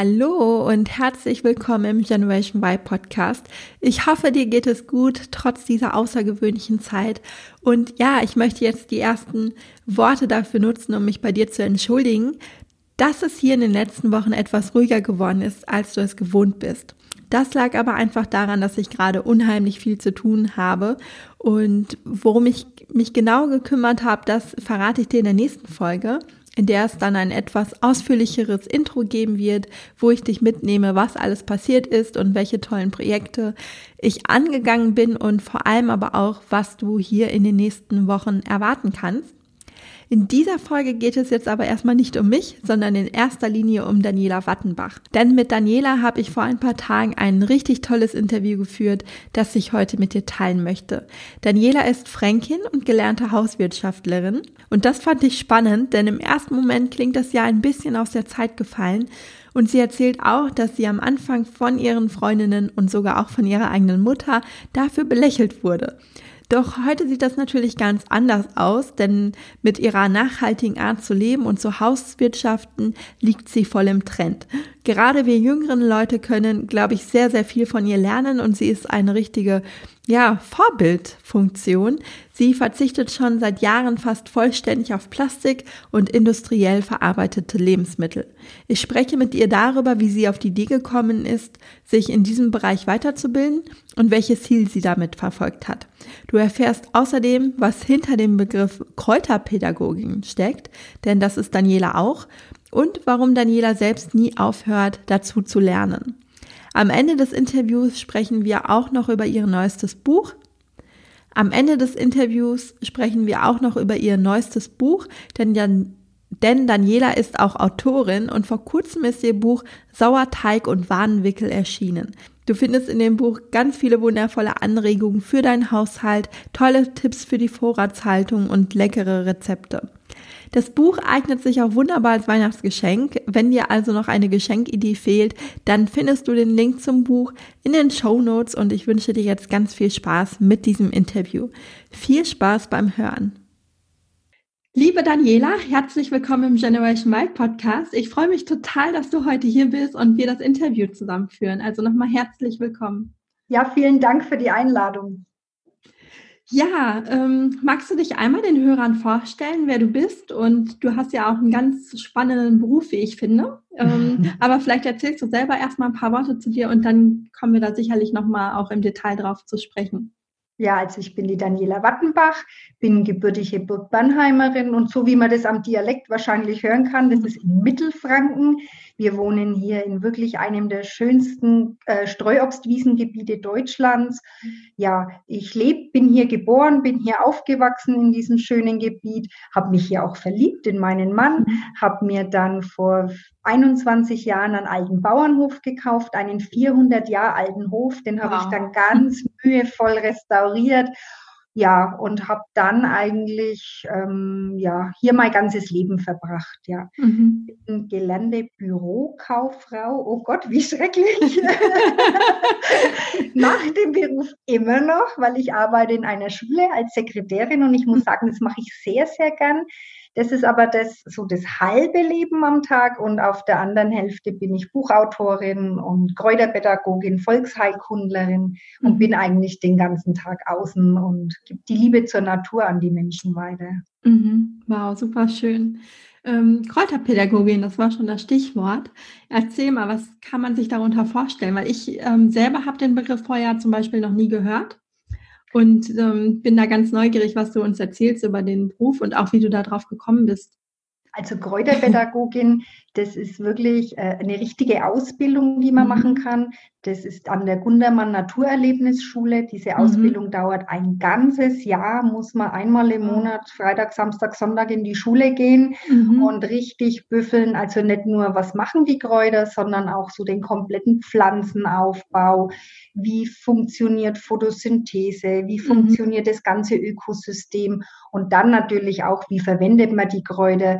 Hallo und herzlich willkommen im Generation Y Podcast. Ich hoffe, dir geht es gut trotz dieser außergewöhnlichen Zeit. Und ja, ich möchte jetzt die ersten Worte dafür nutzen, um mich bei dir zu entschuldigen, dass es hier in den letzten Wochen etwas ruhiger geworden ist, als du es gewohnt bist. Das lag aber einfach daran, dass ich gerade unheimlich viel zu tun habe. Und worum ich mich genau gekümmert habe, das verrate ich dir in der nächsten Folge in der es dann ein etwas ausführlicheres Intro geben wird, wo ich dich mitnehme, was alles passiert ist und welche tollen Projekte ich angegangen bin und vor allem aber auch, was du hier in den nächsten Wochen erwarten kannst. In dieser Folge geht es jetzt aber erstmal nicht um mich, sondern in erster Linie um Daniela Wattenbach. Denn mit Daniela habe ich vor ein paar Tagen ein richtig tolles Interview geführt, das ich heute mit dir teilen möchte. Daniela ist Fränkin und gelernte Hauswirtschaftlerin. Und das fand ich spannend, denn im ersten Moment klingt das ja ein bisschen aus der Zeit gefallen. Und sie erzählt auch, dass sie am Anfang von ihren Freundinnen und sogar auch von ihrer eigenen Mutter dafür belächelt wurde. Doch heute sieht das natürlich ganz anders aus, denn mit ihrer nachhaltigen Art zu leben und zu Hauswirtschaften liegt sie voll im Trend. Gerade wir jüngeren Leute können, glaube ich, sehr, sehr viel von ihr lernen und sie ist eine richtige ja, Vorbildfunktion. Sie verzichtet schon seit Jahren fast vollständig auf Plastik und industriell verarbeitete Lebensmittel. Ich spreche mit ihr darüber, wie sie auf die Idee gekommen ist, sich in diesem Bereich weiterzubilden und welches Ziel sie damit verfolgt hat. Du erfährst außerdem, was hinter dem Begriff Kräuterpädagogin steckt, denn das ist Daniela auch, und warum Daniela selbst nie aufhört, dazu zu lernen. Am Ende des Interviews sprechen wir auch noch über ihr neuestes Buch. Am Ende des Interviews sprechen wir auch noch über ihr neuestes Buch, denn, Dan denn Daniela ist auch Autorin und vor kurzem ist ihr Buch Sauerteig und Wadenwickel erschienen. Du findest in dem Buch ganz viele wundervolle Anregungen für deinen Haushalt, tolle Tipps für die Vorratshaltung und leckere Rezepte. Das Buch eignet sich auch wunderbar als Weihnachtsgeschenk. Wenn dir also noch eine Geschenkidee fehlt, dann findest du den Link zum Buch in den Show Notes und ich wünsche dir jetzt ganz viel Spaß mit diesem Interview. Viel Spaß beim Hören. Liebe Daniela, herzlich willkommen im Generation Wild Podcast. Ich freue mich total, dass du heute hier bist und wir das Interview zusammenführen. Also nochmal herzlich willkommen. Ja, vielen Dank für die Einladung. Ja, ähm, magst du dich einmal den Hörern vorstellen, wer du bist? Und du hast ja auch einen ganz spannenden Beruf, wie ich finde. Ähm, aber vielleicht erzählst du selber erstmal ein paar Worte zu dir und dann kommen wir da sicherlich nochmal auch im Detail drauf zu sprechen. Ja, also ich bin die Daniela Wattenbach, bin gebürtige Burg-Bannheimerin und so wie man das am Dialekt wahrscheinlich hören kann, das ist in Mittelfranken. Wir wohnen hier in wirklich einem der schönsten äh, Streuobstwiesengebiete Deutschlands. Ja, ich lebe, bin hier geboren, bin hier aufgewachsen in diesem schönen Gebiet, habe mich hier auch verliebt in meinen Mann, habe mir dann vor 21 Jahren einen alten Bauernhof gekauft, einen 400 Jahre alten Hof, den habe wow. ich dann ganz mühevoll restauriert ja, und habe dann eigentlich ähm, ja, hier mein ganzes Leben verbracht. Ja. Mhm. Bin gelernte Bürokauffrau. Oh Gott, wie schrecklich. Nach dem Beruf immer noch, weil ich arbeite in einer Schule als Sekretärin und ich muss mhm. sagen, das mache ich sehr, sehr gern. Das ist aber das, so das halbe Leben am Tag und auf der anderen Hälfte bin ich Buchautorin und Kräuterpädagogin, Volksheilkundlerin und mhm. bin eigentlich den ganzen Tag außen und gebe die Liebe zur Natur an die Menschen weiter. Mhm. Wow, super schön. Ähm, Kräuterpädagogin, das war schon das Stichwort. Erzähl mal, was kann man sich darunter vorstellen? Weil ich ähm, selber habe den Begriff vorher zum Beispiel noch nie gehört. Und ähm, bin da ganz neugierig, was du uns erzählst über den Beruf und auch wie du darauf gekommen bist. Also Kräuterpädagogin, das ist wirklich äh, eine richtige Ausbildung, die man mhm. machen kann. Das ist an der Gundermann Naturerlebnisschule. Diese mhm. Ausbildung mhm. dauert ein ganzes Jahr, muss man einmal im Monat, Freitag, Samstag, Sonntag in die Schule gehen mhm. und richtig büffeln. Also nicht nur, was machen die Kräuter, sondern auch so den kompletten Pflanzenaufbau. Wie funktioniert Photosynthese? Wie mhm. funktioniert das ganze Ökosystem? Und dann natürlich auch, wie verwendet man die Kräuter?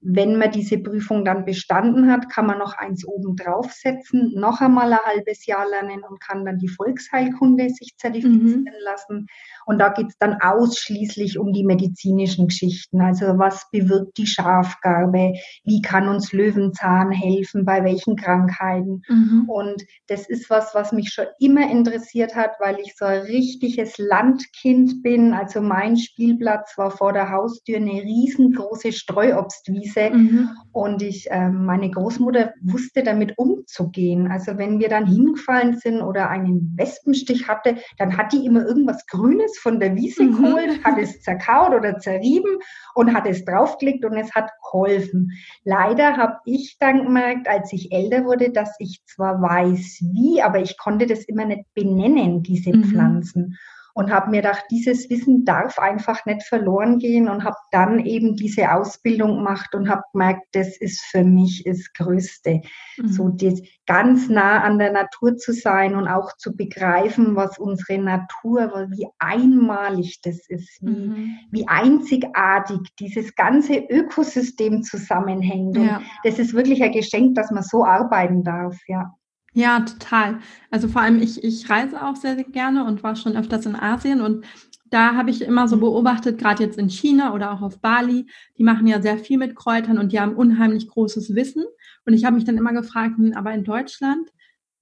Wenn man diese Prüfung dann bestanden hat, kann man noch eins oben draufsetzen, noch einmal ein halbes Jahr lernen und kann dann die Volksheilkunde sich zertifizieren mhm. lassen. Und da geht es dann ausschließlich um die medizinischen Geschichten. Also was bewirkt die Schafgarbe? Wie kann uns Löwenzahn helfen? Bei welchen Krankheiten? Mhm. Und das ist was, was mich schon immer interessiert hat, weil ich so ein richtiges Landkind bin. Also mein Spielplatz war vor der Haustür eine riesengroße Streuobstwiese. Mhm. Und ich, äh, meine Großmutter wusste damit umzugehen. Also wenn wir dann hingefallen sind oder einen Wespenstich hatte, dann hat die immer irgendwas Grünes von der Wiese mhm. geholt, hat es zerkaut oder zerrieben und hat es draufgelegt und es hat geholfen. Leider habe ich dann gemerkt, als ich älter wurde, dass ich zwar weiß wie, aber ich konnte das immer nicht benennen, diese mhm. Pflanzen und habe mir gedacht, dieses Wissen darf einfach nicht verloren gehen und habe dann eben diese Ausbildung gemacht und habe gemerkt, das ist für mich das Größte, mhm. so das ganz nah an der Natur zu sein und auch zu begreifen, was unsere Natur, wie einmalig das ist, wie, mhm. wie einzigartig dieses ganze Ökosystem zusammenhängt. Und ja. das ist wirklich ein Geschenk, dass man so arbeiten darf, ja. Ja, total. Also vor allem ich, ich reise auch sehr, sehr gerne und war schon öfters in Asien und da habe ich immer so beobachtet, gerade jetzt in China oder auch auf Bali, die machen ja sehr viel mit Kräutern und die haben unheimlich großes Wissen. Und ich habe mich dann immer gefragt, hm, aber in Deutschland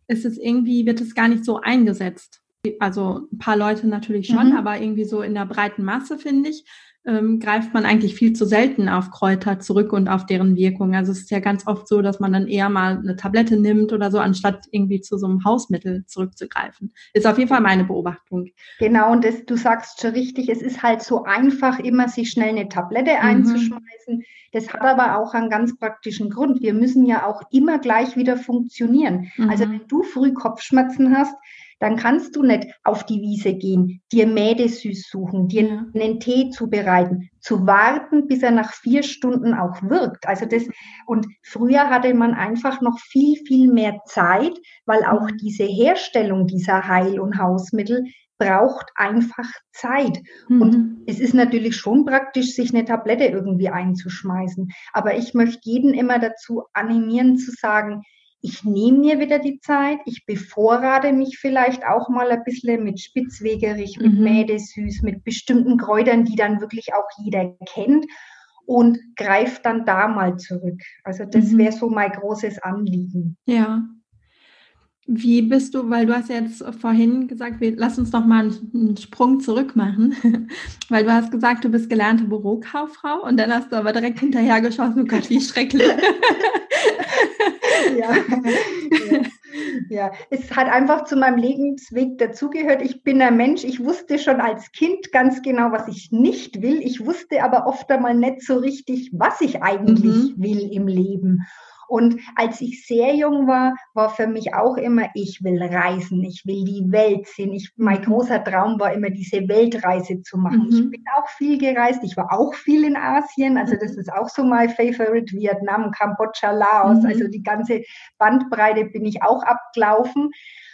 ist es irgendwie, wird es gar nicht so eingesetzt. Also ein paar Leute natürlich schon, mhm. aber irgendwie so in der breiten Masse, finde ich, ähm, greift man eigentlich viel zu selten auf Kräuter zurück und auf deren Wirkung. Also es ist ja ganz oft so, dass man dann eher mal eine Tablette nimmt oder so, anstatt irgendwie zu so einem Hausmittel zurückzugreifen. Ist auf jeden Fall meine Beobachtung. Genau, und das, du sagst schon richtig, es ist halt so einfach, immer sich schnell eine Tablette mhm. einzuschmeißen. Das hat aber auch einen ganz praktischen Grund. Wir müssen ja auch immer gleich wieder funktionieren. Also mhm. Also wenn du früh Kopfschmerzen hast, dann kannst du nicht auf die Wiese gehen, dir Mädesüß suchen, dir einen Tee zubereiten, zu warten, bis er nach vier Stunden auch wirkt. Also das, und früher hatte man einfach noch viel, viel mehr Zeit, weil auch mhm. diese Herstellung dieser Heil- und Hausmittel braucht einfach Zeit. Mhm. Und es ist natürlich schon praktisch, sich eine Tablette irgendwie einzuschmeißen. Aber ich möchte jeden immer dazu animieren zu sagen, ich nehme mir wieder die Zeit, ich bevorrate mich vielleicht auch mal ein bisschen mit Spitzwegerich, mit mhm. Mädesüß, mit bestimmten Kräutern, die dann wirklich auch jeder kennt und greife dann da mal zurück. Also das mhm. wäre so mein großes Anliegen. Ja, wie bist du, weil du hast jetzt vorhin gesagt, wir, lass uns noch mal einen, Sprung zurück machen, weil du hast gesagt, du bist gelernte Bürokauffrau und dann hast du aber direkt hinterher geschossen, oh Gott, wie schrecklich. ja, ja, ja, es hat einfach zu meinem Lebensweg dazugehört. Ich bin ein Mensch, ich wusste schon als Kind ganz genau, was ich nicht will. Ich wusste aber oft einmal nicht so richtig, was ich eigentlich mhm. will im Leben. Und als ich sehr jung war, war für mich auch immer, ich will reisen, ich will die Welt sehen. Ich, mein großer Traum war immer, diese Weltreise zu machen. Mhm. Ich bin auch viel gereist. Ich war auch viel in Asien. Also das mhm. ist auch so mein Favorite. Vietnam, Kambodscha, Laos. Mhm. Also die ganze Bandbreite bin ich auch abgelaufen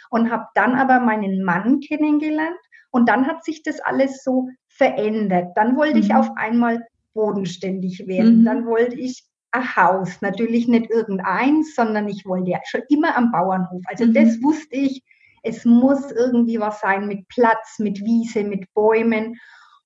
und habe dann aber meinen Mann kennengelernt. Und dann hat sich das alles so verändert. Dann wollte ich mhm. auf einmal bodenständig werden. Mhm. Dann wollte ich ein Haus, natürlich nicht irgendeins, sondern ich wollte ja schon immer am Bauernhof. Also mhm. das wusste ich, es muss irgendwie was sein mit Platz, mit Wiese, mit Bäumen.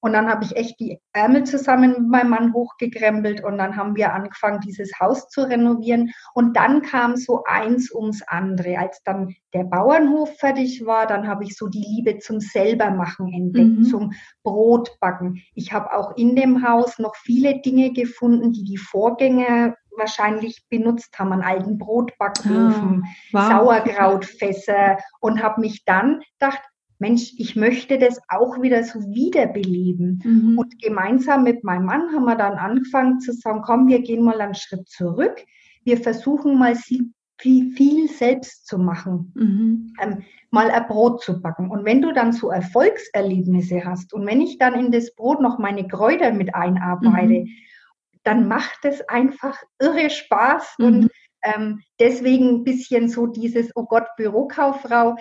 Und dann habe ich echt die Ärmel zusammen mit meinem Mann hochgekrempelt und dann haben wir angefangen, dieses Haus zu renovieren. Und dann kam so eins ums andere. Als dann der Bauernhof fertig war, dann habe ich so die Liebe zum Selbermachen entdeckt, mhm. zum Brotbacken. Ich habe auch in dem Haus noch viele Dinge gefunden, die die Vorgänger wahrscheinlich benutzt haben, einen alten Brotbackofen, ah, wow. Sauerkrautfässer und habe mich dann gedacht, Mensch, ich möchte das auch wieder so wiederbeleben. Mhm. Und gemeinsam mit meinem Mann haben wir dann angefangen zu sagen, komm, wir gehen mal einen Schritt zurück. Wir versuchen mal viel, selbst zu machen. Mhm. Ähm, mal ein Brot zu backen. Und wenn du dann so Erfolgserlebnisse hast und wenn ich dann in das Brot noch meine Kräuter mit einarbeite, mhm. dann macht es einfach irre Spaß. Mhm. Und ähm, deswegen ein bisschen so dieses, oh Gott, Bürokauffrau.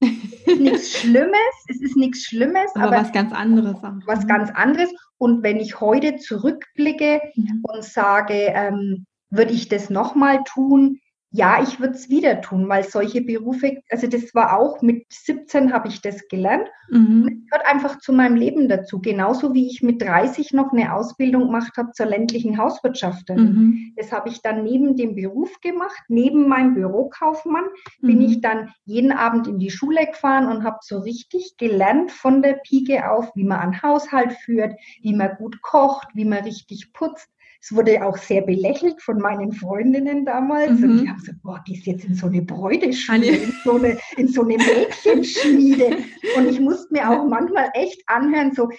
Nichts Schlimmes, es ist nichts Schlimmes, aber, aber was ganz anderes. Was mhm. ganz anderes. Und wenn ich heute zurückblicke mhm. und sage, ähm, würde ich das nochmal tun? Ja, ich würde es wieder tun, weil solche Berufe, also das war auch mit 17 habe ich das gelernt. Mhm. Und es gehört einfach zu meinem Leben dazu. Genauso wie ich mit 30 noch eine Ausbildung gemacht habe zur ländlichen Hauswirtschafterin. Mhm. Das habe ich dann neben dem Beruf gemacht, neben meinem Bürokaufmann mhm. bin ich dann jeden Abend in die Schule gefahren und habe so richtig gelernt von der Pike auf, wie man einen Haushalt führt, wie man gut kocht, wie man richtig putzt. Es wurde auch sehr belächelt von meinen Freundinnen damals. Mhm. Und die haben gesagt, boah, gehst jetzt in so eine Bräuteschule, in so eine, in so eine Mädchenschmiede. Und ich musste mir auch manchmal echt anhören, so,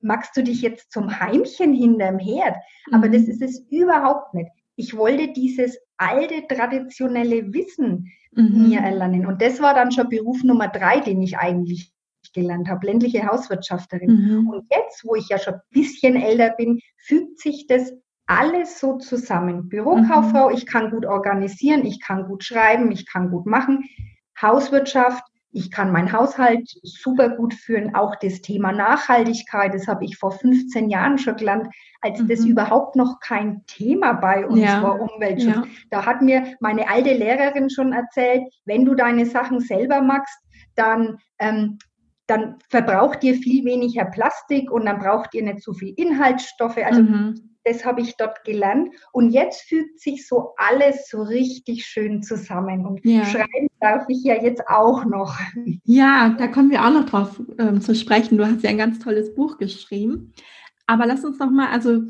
magst du dich jetzt zum Heimchen hinterm Herd? Aber mhm. das ist es überhaupt nicht. Ich wollte dieses alte, traditionelle Wissen mhm. mir erlernen. Und das war dann schon Beruf Nummer drei, den ich eigentlich gelernt habe, ländliche Hauswirtschafterin. Mhm. Und jetzt, wo ich ja schon ein bisschen älter bin, fügt sich das alles so zusammen. Bürokauffrau, mhm. ich kann gut organisieren, ich kann gut schreiben, ich kann gut machen. Hauswirtschaft, ich kann meinen Haushalt super gut führen. Auch das Thema Nachhaltigkeit, das habe ich vor 15 Jahren schon gelernt, als mhm. das überhaupt noch kein Thema bei uns ja. war, Umweltschutz. Ja. Da hat mir meine alte Lehrerin schon erzählt, wenn du deine Sachen selber machst, dann ähm, dann verbraucht ihr viel weniger Plastik und dann braucht ihr nicht so viel Inhaltsstoffe. Also mhm das habe ich dort gelernt. Und jetzt fügt sich so alles so richtig schön zusammen. Und ja. schreiben darf ich ja jetzt auch noch. Ja, da kommen wir auch noch drauf ähm, zu sprechen. Du hast ja ein ganz tolles Buch geschrieben. Aber lass uns noch mal, also,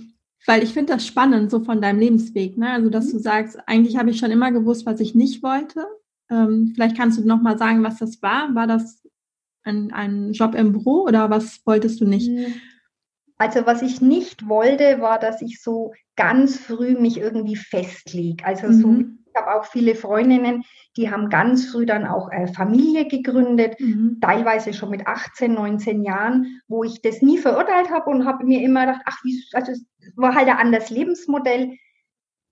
weil ich finde das spannend, so von deinem Lebensweg, ne? Also, dass mhm. du sagst, eigentlich habe ich schon immer gewusst, was ich nicht wollte. Ähm, vielleicht kannst du noch mal sagen, was das war. War das ein, ein Job im Büro oder was wolltest du nicht? Mhm. Also was ich nicht wollte, war, dass ich so ganz früh mich irgendwie festlege. Also mhm. so, ich habe auch viele Freundinnen, die haben ganz früh dann auch äh, Familie gegründet, mhm. teilweise schon mit 18, 19 Jahren, wo ich das nie verurteilt habe und habe mir immer gedacht, ach, wie, also es war halt ein anderes Lebensmodell.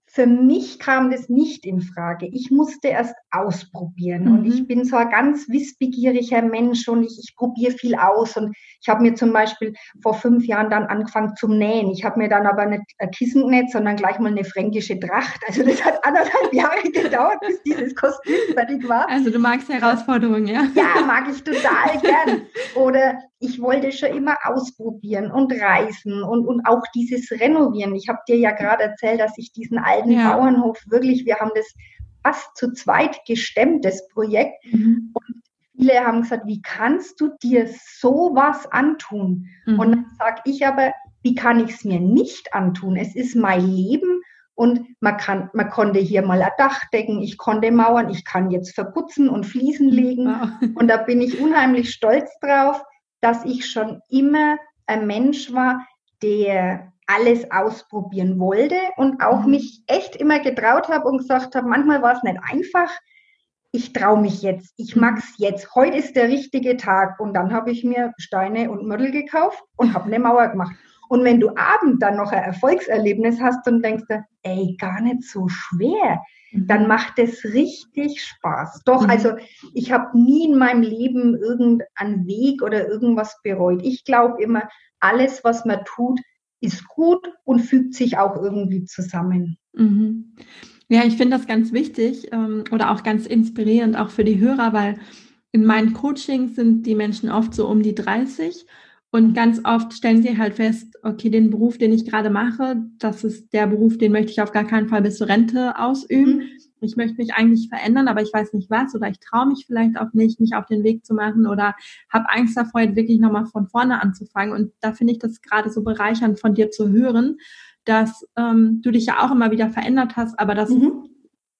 Für mich kam das nicht in Frage. Ich musste erst ausprobieren. Mhm. Und ich bin so ein ganz wissbegieriger Mensch und ich, ich probiere viel aus. Und ich habe mir zum Beispiel vor fünf Jahren dann angefangen zum Nähen. Ich habe mir dann aber nicht ein Kissen genäht, sondern gleich mal eine fränkische Tracht. Also das hat anderthalb Jahre gedauert, bis dieses Kostüm fertig war. Also du magst Herausforderungen, ja? Ja, mag ich total gern. Oder ich wollte schon immer ausprobieren und reisen und, und auch dieses Renovieren. Ich habe dir ja gerade erzählt, dass ich diesen alten ja. Bauernhof wirklich, wir haben das fast zu zweit gestemmt, das Projekt. Mhm. Und viele haben gesagt, wie kannst du dir sowas antun? Mhm. Und dann sage ich aber, wie kann ich es mir nicht antun? Es ist mein Leben und man kann, man konnte hier mal ein Dach decken, ich konnte Mauern, ich kann jetzt verputzen und Fliesen legen. Wow. Und da bin ich unheimlich stolz drauf, dass ich schon immer ein Mensch war, der alles ausprobieren wollte und auch mhm. mich echt immer getraut habe und gesagt habe, manchmal war es nicht einfach. Ich traue mich jetzt, ich mag es jetzt. Heute ist der richtige Tag. Und dann habe ich mir Steine und Mörtel gekauft und habe eine Mauer gemacht. Und wenn du abend dann noch ein Erfolgserlebnis hast und denkst, ey, gar nicht so schwer, dann mhm. macht es richtig Spaß. Doch, mhm. also ich habe nie in meinem Leben irgendeinen Weg oder irgendwas bereut. Ich glaube immer, alles, was man tut, ist gut und fügt sich auch irgendwie zusammen. Mhm. Ja, ich finde das ganz wichtig ähm, oder auch ganz inspirierend, auch für die Hörer, weil in meinen Coachings sind die Menschen oft so um die 30 und ganz oft stellen sie halt fest, okay, den Beruf, den ich gerade mache, das ist der Beruf, den möchte ich auf gar keinen Fall bis zur Rente ausüben. Mhm. Ich möchte mich eigentlich verändern, aber ich weiß nicht was oder ich traue mich vielleicht auch nicht, mich auf den Weg zu machen oder habe Angst davor, jetzt wirklich nochmal von vorne anzufangen. Und da finde ich das gerade so bereichernd von dir zu hören, dass ähm, du dich ja auch immer wieder verändert hast, aber dass mhm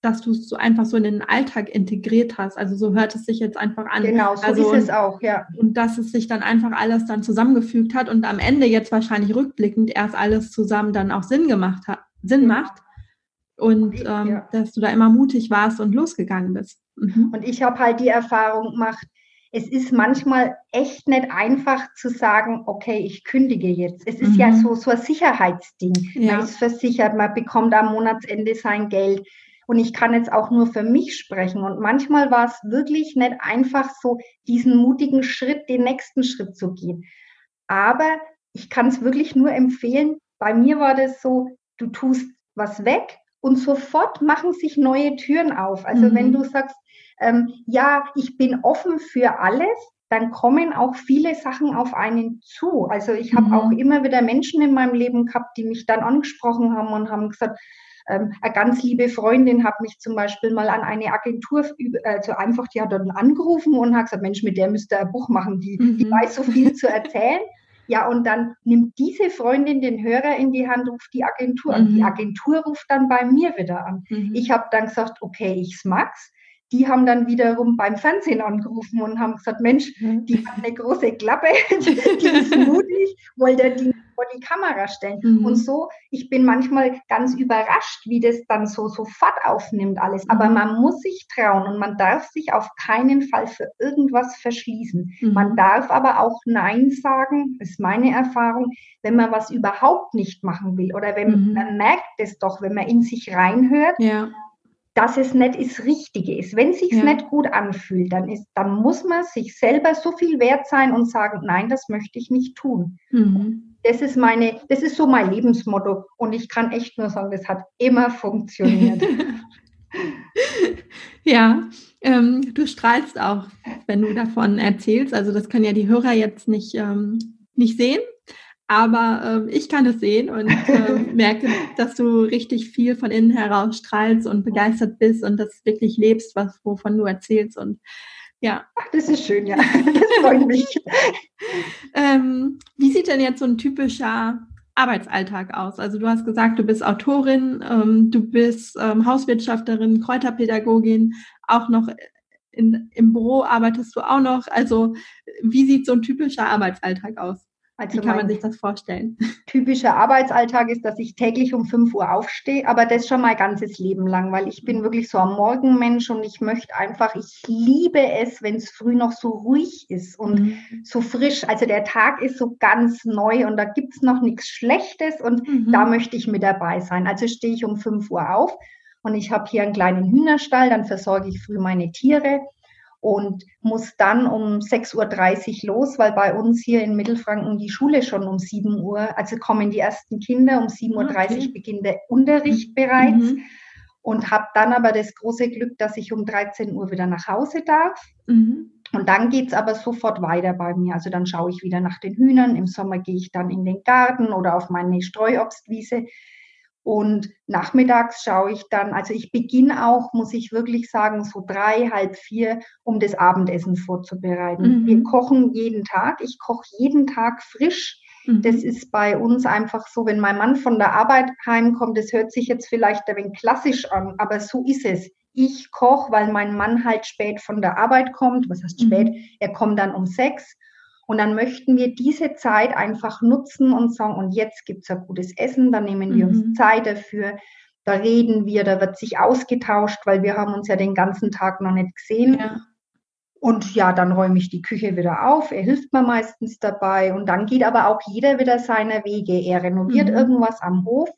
dass du es so einfach so in den Alltag integriert hast. Also so hört es sich jetzt einfach an. Genau, so also, ist es auch, ja. Und dass es sich dann einfach alles dann zusammengefügt hat und am Ende jetzt wahrscheinlich rückblickend erst alles zusammen dann auch Sinn gemacht hat, Sinn macht. Und ähm, ja. dass du da immer mutig warst und losgegangen bist. Mhm. Und ich habe halt die Erfahrung gemacht, es ist manchmal echt nicht einfach zu sagen, okay, ich kündige jetzt. Es ist mhm. ja so, so ein Sicherheitsding. Ja. Man ist versichert, man bekommt am Monatsende sein Geld. Und ich kann jetzt auch nur für mich sprechen. Und manchmal war es wirklich nicht einfach so, diesen mutigen Schritt, den nächsten Schritt zu gehen. Aber ich kann es wirklich nur empfehlen. Bei mir war das so, du tust was weg und sofort machen sich neue Türen auf. Also mhm. wenn du sagst, ähm, ja, ich bin offen für alles, dann kommen auch viele Sachen auf einen zu. Also ich habe mhm. auch immer wieder Menschen in meinem Leben gehabt, die mich dann angesprochen haben und haben gesagt, ähm, eine ganz liebe Freundin hat mich zum Beispiel mal an eine Agentur, also einfach, die hat dann angerufen und hat gesagt, Mensch, mit der müsste er ein Buch machen, die, mhm. die weiß so viel zu erzählen. Ja, und dann nimmt diese Freundin den Hörer in die Hand, ruft die Agentur an. Die mhm. Agentur ruft dann bei mir wieder an. Mhm. Ich habe dann gesagt, okay, ich's mag's die haben dann wiederum beim Fernsehen angerufen und haben gesagt, Mensch, mhm. die hat eine große Klappe, die ist mutig, wollte die vor die Kamera stellen. Mhm. Und so, ich bin manchmal ganz überrascht, wie das dann so sofort aufnimmt alles. Aber mhm. man muss sich trauen und man darf sich auf keinen Fall für irgendwas verschließen. Mhm. Man darf aber auch Nein sagen, ist meine Erfahrung, wenn man was überhaupt nicht machen will oder wenn mhm. man merkt es doch, wenn man in sich reinhört. Ja dass es nicht das Richtige ist. Wenn es sich ja. nicht gut anfühlt, dann, ist, dann muss man sich selber so viel wert sein und sagen, nein, das möchte ich nicht tun. Mhm. Das ist meine, das ist so mein Lebensmotto. Und ich kann echt nur sagen, das hat immer funktioniert. ja, ähm, du strahlst auch, wenn du davon erzählst. Also das können ja die Hörer jetzt nicht, ähm, nicht sehen. Aber ähm, ich kann es sehen und äh, merke, dass du richtig viel von innen heraus strahlst und begeistert bist und das wirklich lebst, was, wovon du erzählst. Und ja. Ach, das ist schön, ja. Das freut mich. ähm, wie sieht denn jetzt so ein typischer Arbeitsalltag aus? Also du hast gesagt, du bist Autorin, ähm, du bist ähm, Hauswirtschafterin, Kräuterpädagogin, auch noch in, im Büro arbeitest du auch noch. Also wie sieht so ein typischer Arbeitsalltag aus? Also Wie kann man sich das vorstellen? Typischer Arbeitsalltag ist, dass ich täglich um 5 Uhr aufstehe, aber das schon mein ganzes Leben lang, weil ich bin wirklich so ein Morgenmensch und ich möchte einfach, ich liebe es, wenn es früh noch so ruhig ist und mhm. so frisch. Also der Tag ist so ganz neu und da gibt es noch nichts Schlechtes und mhm. da möchte ich mit dabei sein. Also stehe ich um 5 Uhr auf und ich habe hier einen kleinen Hühnerstall, dann versorge ich früh meine Tiere und muss dann um 6.30 Uhr los, weil bei uns hier in Mittelfranken die Schule schon um 7 Uhr, also kommen die ersten Kinder, um 7.30 Uhr okay. beginnt der Unterricht mhm. bereits und habe dann aber das große Glück, dass ich um 13 Uhr wieder nach Hause darf. Mhm. Und dann geht's aber sofort weiter bei mir. Also dann schaue ich wieder nach den Hühnern. Im Sommer gehe ich dann in den Garten oder auf meine Streuobstwiese. Und nachmittags schaue ich dann, also ich beginne auch, muss ich wirklich sagen, so drei, halb vier, um das Abendessen vorzubereiten. Mhm. Wir kochen jeden Tag. Ich koche jeden Tag frisch. Mhm. Das ist bei uns einfach so, wenn mein Mann von der Arbeit heimkommt, das hört sich jetzt vielleicht ein wenig klassisch an, aber so ist es. Ich koche, weil mein Mann halt spät von der Arbeit kommt. Was heißt spät? Mhm. Er kommt dann um sechs und dann möchten wir diese Zeit einfach nutzen und sagen, und jetzt gibt es ein gutes Essen, dann nehmen wir mhm. uns Zeit dafür, da reden wir, da wird sich ausgetauscht, weil wir haben uns ja den ganzen Tag noch nicht gesehen. Ja. Und ja, dann räume ich die Küche wieder auf. Er hilft mir meistens dabei. Und dann geht aber auch jeder wieder seiner Wege. Er renoviert mhm. irgendwas am Hof.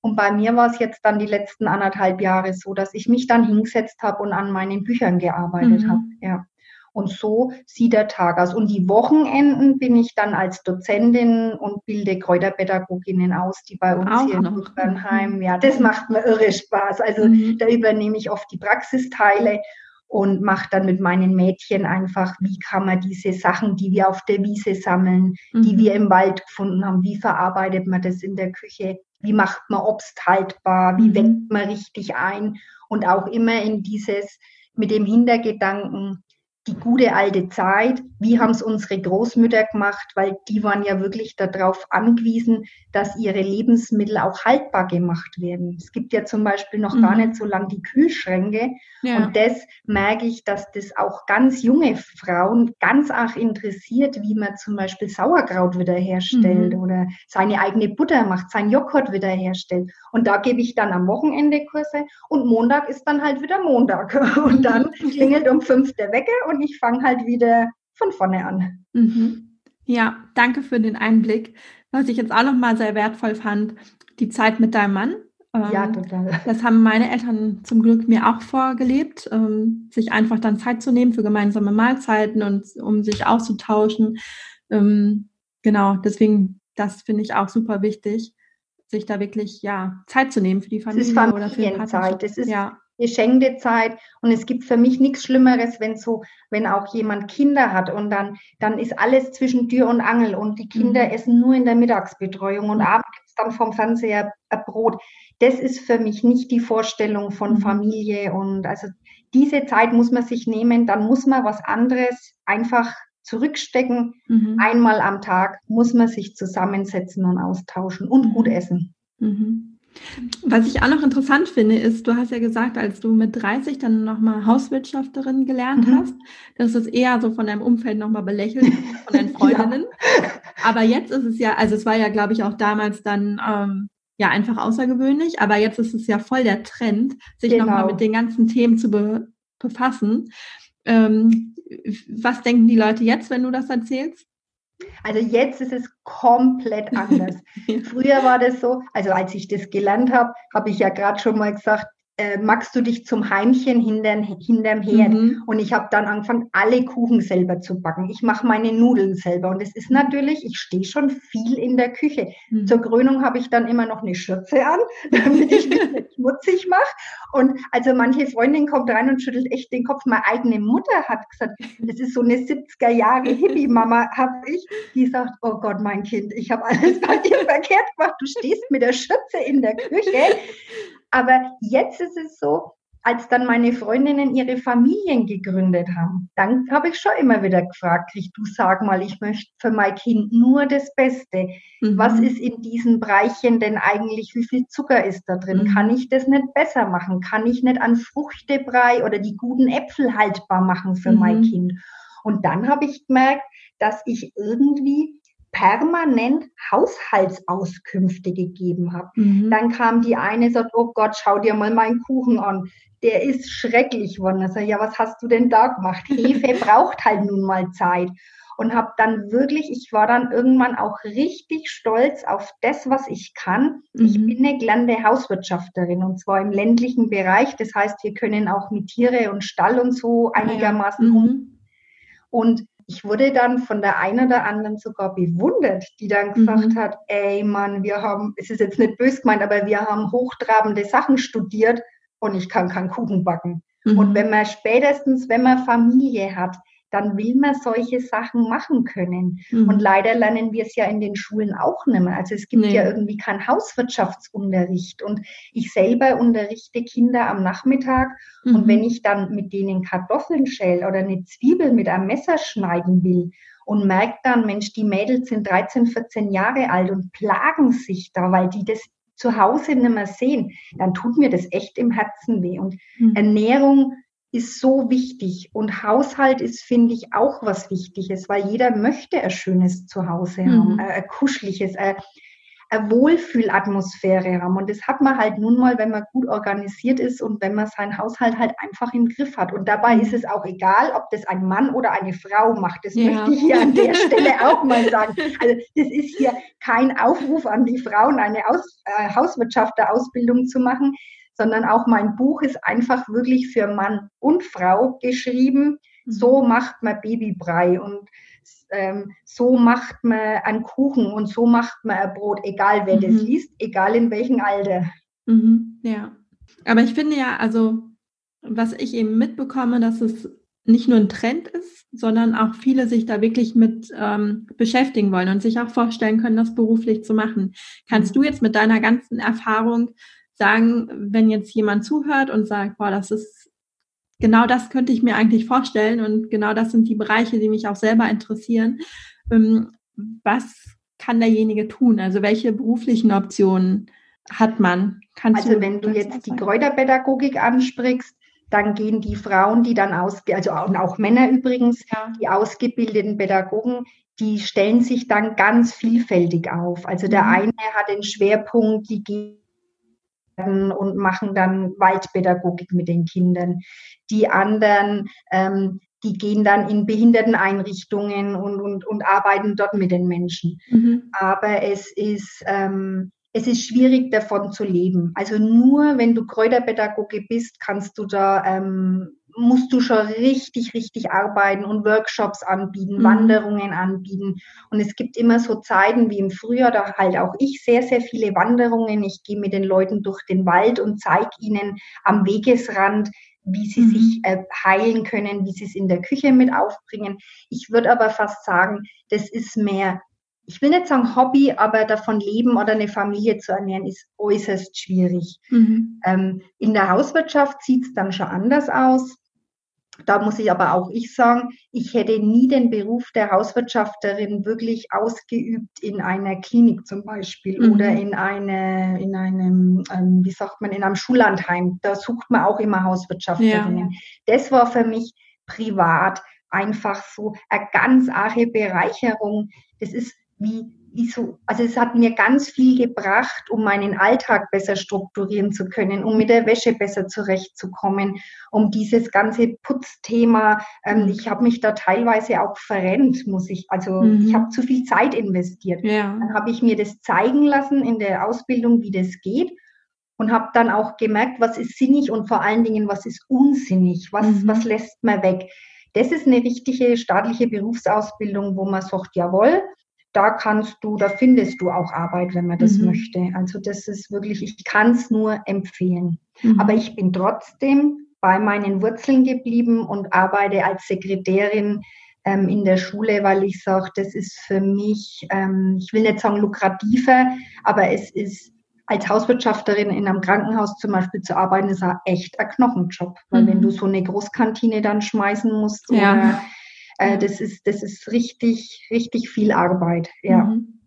Und bei mir war es jetzt dann die letzten anderthalb Jahre so, dass ich mich dann hingesetzt habe und an meinen Büchern gearbeitet mhm. habe. Ja. Und so sieht der Tag aus. Und die Wochenenden bin ich dann als Dozentin und bilde Kräuterpädagoginnen aus, die bei uns Auch hier noch. in Bernheim, ja, das macht mir irre Spaß. Also mhm. da übernehme ich oft die Praxisteile und mache dann mit meinen Mädchen einfach, wie kann man diese Sachen, die wir auf der Wiese sammeln, mhm. die wir im Wald gefunden haben, wie verarbeitet man das in der Küche, wie macht man Obst haltbar, wie mhm. weckt man richtig ein und auch immer in dieses mit dem Hintergedanken, die gute alte Zeit, wie haben es unsere Großmütter gemacht, weil die waren ja wirklich darauf angewiesen, dass ihre Lebensmittel auch haltbar gemacht werden. Es gibt ja zum Beispiel noch mhm. gar nicht so lange die Kühlschränke. Ja. Und das merke ich, dass das auch ganz junge Frauen ganz arg interessiert, wie man zum Beispiel Sauerkraut wiederherstellt mhm. oder seine eigene Butter macht, sein Joghurt wiederherstellt. Und da gebe ich dann am Wochenende Kurse und Montag ist dann halt wieder Montag. Und dann klingelt um fünf der Wecker und ich fange halt wieder von vorne an. Mhm. Ja, danke für den Einblick. Was ich jetzt auch nochmal sehr wertvoll fand, die Zeit mit deinem Mann. Ähm, ja, total. Das haben meine Eltern zum Glück mir auch vorgelebt, ähm, sich einfach dann Zeit zu nehmen für gemeinsame Mahlzeiten und um sich auszutauschen. Ähm, genau, deswegen, das finde ich auch super wichtig, sich da wirklich ja Zeit zu nehmen für die Familie oder für die Partnerschaft. Es ist ja geschenkte Zeit. Und es gibt für mich nichts Schlimmeres, wenn so, wenn auch jemand Kinder hat und dann, dann ist alles zwischen Tür und Angel und die Kinder mhm. essen nur in der Mittagsbetreuung und mhm. abends gibt es dann vom Fernseher Brot. Das ist für mich nicht die Vorstellung von mhm. Familie und also diese Zeit muss man sich nehmen, dann muss man was anderes einfach zurückstecken. Mhm. Einmal am Tag muss man sich zusammensetzen und austauschen und mhm. gut essen. Mhm. Was ich auch noch interessant finde, ist, du hast ja gesagt, als du mit 30 dann nochmal Hauswirtschafterin gelernt mhm. hast, dass es eher so von deinem Umfeld nochmal belächelt, von deinen Freundinnen. ja. Aber jetzt ist es ja, also es war ja, glaube ich, auch damals dann ähm, ja einfach außergewöhnlich, aber jetzt ist es ja voll der Trend, sich genau. nochmal mit den ganzen Themen zu be befassen. Ähm, was denken die Leute jetzt, wenn du das erzählst? Also jetzt ist es komplett anders. Früher war das so, also als ich das gelernt habe, habe ich ja gerade schon mal gesagt, äh, magst du dich zum Heimchen hinterm, hinterm Herd? Mhm. Und ich habe dann angefangen, alle Kuchen selber zu backen. Ich mache meine Nudeln selber. Und es ist natürlich, ich stehe schon viel in der Küche. Mhm. Zur Krönung habe ich dann immer noch eine Schürze an, damit ich mich nicht schmutzig mache. Und also manche Freundin kommt rein und schüttelt echt den Kopf. Meine eigene Mutter hat gesagt, das ist so eine 70er Jahre Hippie-Mama, habe ich. Die sagt, oh Gott, mein Kind, ich habe alles bei dir verkehrt gemacht. Du stehst mit der Schürze in der Küche. Aber jetzt ist es so, als dann meine Freundinnen ihre Familien gegründet haben, dann habe ich schon immer wieder gefragt, du sag mal, ich möchte für mein Kind nur das Beste. Mhm. Was ist in diesen Bereichen denn eigentlich, wie viel Zucker ist da drin? Mhm. Kann ich das nicht besser machen? Kann ich nicht an Fruchtebrei oder die guten Äpfel haltbar machen für mhm. mein Kind? Und dann habe ich gemerkt, dass ich irgendwie permanent Haushaltsauskünfte gegeben habe. Mhm. Dann kam die eine, sagt, oh Gott, schau dir mal meinen Kuchen an. Der ist schrecklich geworden. Sage, ja, was hast du denn da gemacht? Hefe braucht halt nun mal Zeit. Und habe dann wirklich, ich war dann irgendwann auch richtig stolz auf das, was ich kann. Mhm. Ich bin eine gelernte Hauswirtschafterin und zwar im ländlichen Bereich. Das heißt, wir können auch mit Tiere und Stall und so einigermaßen ja. mhm. Und ich wurde dann von der einen oder anderen sogar bewundert, die dann gesagt mhm. hat, ey Mann, wir haben, es ist jetzt nicht böse gemeint, aber wir haben hochtrabende Sachen studiert und ich kann keinen Kuchen backen. Mhm. Und wenn man spätestens, wenn man Familie hat, dann will man solche Sachen machen können. Mhm. Und leider lernen wir es ja in den Schulen auch nicht mehr. Also es gibt nee. ja irgendwie keinen Hauswirtschaftsunterricht. Und ich selber unterrichte Kinder am Nachmittag. Mhm. Und wenn ich dann mit denen Kartoffeln schäle oder eine Zwiebel mit einem Messer schneiden will und merke dann, Mensch, die Mädels sind 13, 14 Jahre alt und plagen sich da, weil die das zu Hause nicht mehr sehen, dann tut mir das echt im Herzen weh. Und mhm. Ernährung ist so wichtig. Und Haushalt ist, finde ich, auch was Wichtiges, weil jeder möchte ein schönes Zuhause mhm. haben, ein, kuscheliges, ein, eine Wohlfühlatmosphäre haben. Und das hat man halt nun mal, wenn man gut organisiert ist und wenn man seinen Haushalt halt einfach im Griff hat. Und dabei ist es auch egal, ob das ein Mann oder eine Frau macht. Das ja. möchte ich hier an der Stelle auch mal sagen. Also das ist hier kein Aufruf an die Frauen, eine Aus, äh, Hauswirtschafterausbildung zu machen sondern auch mein Buch ist einfach wirklich für Mann und Frau geschrieben. Mhm. So macht man Babybrei und ähm, so macht man einen Kuchen und so macht man ein Brot, egal wer mhm. das liest, egal in welchem Alter. Mhm, ja, aber ich finde ja, also was ich eben mitbekomme, dass es nicht nur ein Trend ist, sondern auch viele sich da wirklich mit ähm, beschäftigen wollen und sich auch vorstellen können, das beruflich zu machen. Kannst mhm. du jetzt mit deiner ganzen Erfahrung sagen, wenn jetzt jemand zuhört und sagt, boah, das ist genau das könnte ich mir eigentlich vorstellen und genau das sind die Bereiche, die mich auch selber interessieren. Ähm, was kann derjenige tun? Also welche beruflichen Optionen hat man? Kannst also wenn du jetzt die Kräuterpädagogik ansprichst, dann gehen die Frauen, die dann aus, also auch, auch Männer übrigens, ja. die ausgebildeten Pädagogen, die stellen sich dann ganz vielfältig auf. Also der mhm. eine hat den Schwerpunkt, die gehen und machen dann Waldpädagogik mit den Kindern. Die anderen, ähm, die gehen dann in Behinderteneinrichtungen und, und, und arbeiten dort mit den Menschen. Mhm. Aber es ist, ähm, es ist schwierig davon zu leben. Also nur wenn du Kräuterpädagoge bist, kannst du da, ähm, musst du schon richtig, richtig arbeiten und Workshops anbieten, mhm. Wanderungen anbieten. Und es gibt immer so Zeiten wie im Frühjahr, da halt auch ich sehr, sehr viele Wanderungen. Ich gehe mit den Leuten durch den Wald und zeige ihnen am Wegesrand, wie sie mhm. sich äh, heilen können, wie sie es in der Küche mit aufbringen. Ich würde aber fast sagen, das ist mehr ich will nicht sagen Hobby, aber davon leben oder eine Familie zu ernähren, ist äußerst schwierig. Mhm. Ähm, in der Hauswirtschaft sieht es dann schon anders aus. Da muss ich aber auch ich sagen, ich hätte nie den Beruf der Hauswirtschafterin wirklich ausgeübt in einer Klinik zum Beispiel mhm. oder in, eine, in einem, ähm, wie sagt man, in einem Schullandheim. Da sucht man auch immer Hauswirtschafterinnen. Ja. Das war für mich privat einfach so eine ganz arge Bereicherung. Das ist wie, so, also es hat mir ganz viel gebracht, um meinen Alltag besser strukturieren zu können, um mit der Wäsche besser zurechtzukommen, um dieses ganze Putzthema. Ähm, ich habe mich da teilweise auch verrennt, muss ich, also mhm. ich habe zu viel Zeit investiert. Ja. Dann habe ich mir das zeigen lassen in der Ausbildung, wie das geht und habe dann auch gemerkt, was ist sinnig und vor allen Dingen, was ist unsinnig, was, mhm. was lässt man weg. Das ist eine richtige staatliche Berufsausbildung, wo man sagt, jawohl, da kannst du, da findest du auch Arbeit, wenn man das mhm. möchte. Also das ist wirklich, ich kann es nur empfehlen. Mhm. Aber ich bin trotzdem bei meinen Wurzeln geblieben und arbeite als Sekretärin ähm, in der Schule, weil ich sage, das ist für mich, ähm, ich will nicht sagen lukrativer, aber es ist als Hauswirtschafterin in einem Krankenhaus zum Beispiel zu arbeiten, ist ein echt ein Knochenjob. Weil mhm. wenn du so eine Großkantine dann schmeißen musst ja. oder äh, das ist, das ist richtig, richtig viel Arbeit, ja. Mhm.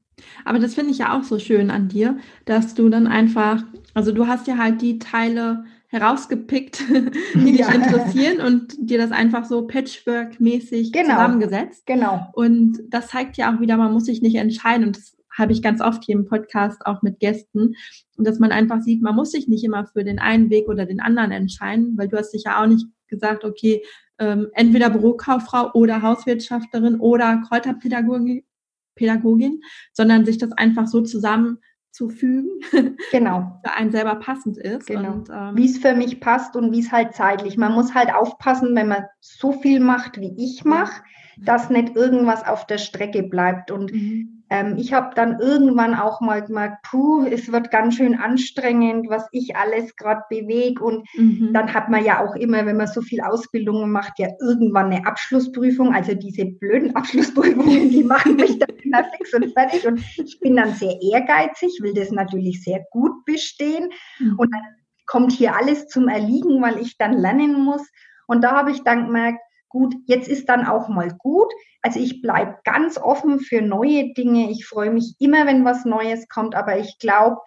Aber das finde ich ja auch so schön an dir, dass du dann einfach, also du hast ja halt die Teile herausgepickt, die ja. dich interessieren und dir das einfach so Patchwork-mäßig genau. zusammengesetzt. Genau. Und das zeigt ja auch wieder, man muss sich nicht entscheiden und das habe ich ganz oft hier im Podcast auch mit Gästen, dass man einfach sieht, man muss sich nicht immer für den einen Weg oder den anderen entscheiden, weil du hast dich ja auch nicht gesagt, okay, ähm, entweder Bürokauffrau oder Hauswirtschafterin oder Kräuterpädagogin, Pädagogin, sondern sich das einfach so zusammenzufügen, genau. für einen selber passend ist. Genau. ähm, wie es für mich passt und wie es halt zeitlich. Man muss halt aufpassen, wenn man so viel macht, wie ich mache, dass nicht irgendwas auf der Strecke bleibt. Und mhm. Ähm, ich habe dann irgendwann auch mal gemerkt, puh, es wird ganz schön anstrengend, was ich alles gerade bewege. Und mhm. dann hat man ja auch immer, wenn man so viel Ausbildungen macht, ja irgendwann eine Abschlussprüfung. Also diese blöden Abschlussprüfungen, die machen mich dann immer fix und fertig. Und ich bin dann sehr ehrgeizig, will das natürlich sehr gut bestehen. Mhm. Und dann kommt hier alles zum Erliegen, weil ich dann lernen muss. Und da habe ich dann gemerkt, gut, jetzt ist dann auch mal gut. Also ich bleibe ganz offen für neue Dinge. Ich freue mich immer, wenn was Neues kommt, aber ich glaube,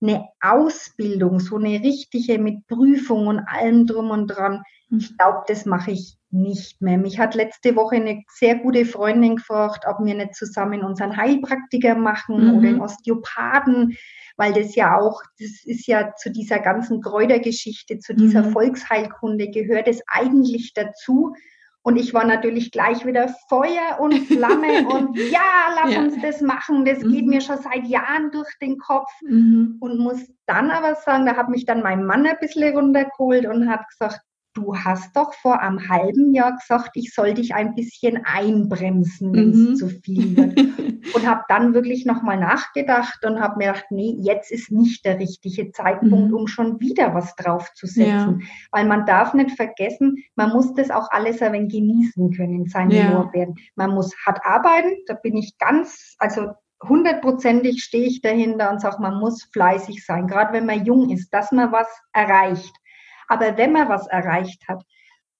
eine Ausbildung, so eine richtige mit Prüfung und allem drum und dran, hm. ich glaube, das mache ich nicht mehr. Mich hat letzte Woche eine sehr gute Freundin gefragt, ob wir nicht zusammen unseren Heilpraktiker machen mhm. oder einen Osteopathen, weil das ja auch, das ist ja zu dieser ganzen Kräutergeschichte, zu dieser mhm. Volksheilkunde gehört es eigentlich dazu, und ich war natürlich gleich wieder Feuer und Flamme und ja, lass ja. uns das machen. Das mhm. geht mir schon seit Jahren durch den Kopf. Mhm. Und muss dann aber sagen, da hat mich dann mein Mann ein bisschen runtergeholt und hat gesagt, du hast doch vor einem halben Jahr gesagt, ich soll dich ein bisschen einbremsen, wenn es mhm. zu viel wird. und habe dann wirklich nochmal nachgedacht und habe mir gedacht, nee, jetzt ist nicht der richtige Zeitpunkt, mhm. um schon wieder was draufzusetzen. Ja. Weil man darf nicht vergessen, man muss das auch alles ein wenig genießen können, seine ja. Lorbeeren. Man muss hart arbeiten, da bin ich ganz, also hundertprozentig stehe ich dahinter und sage, man muss fleißig sein, gerade wenn man jung ist, dass man was erreicht. Aber wenn man was erreicht hat,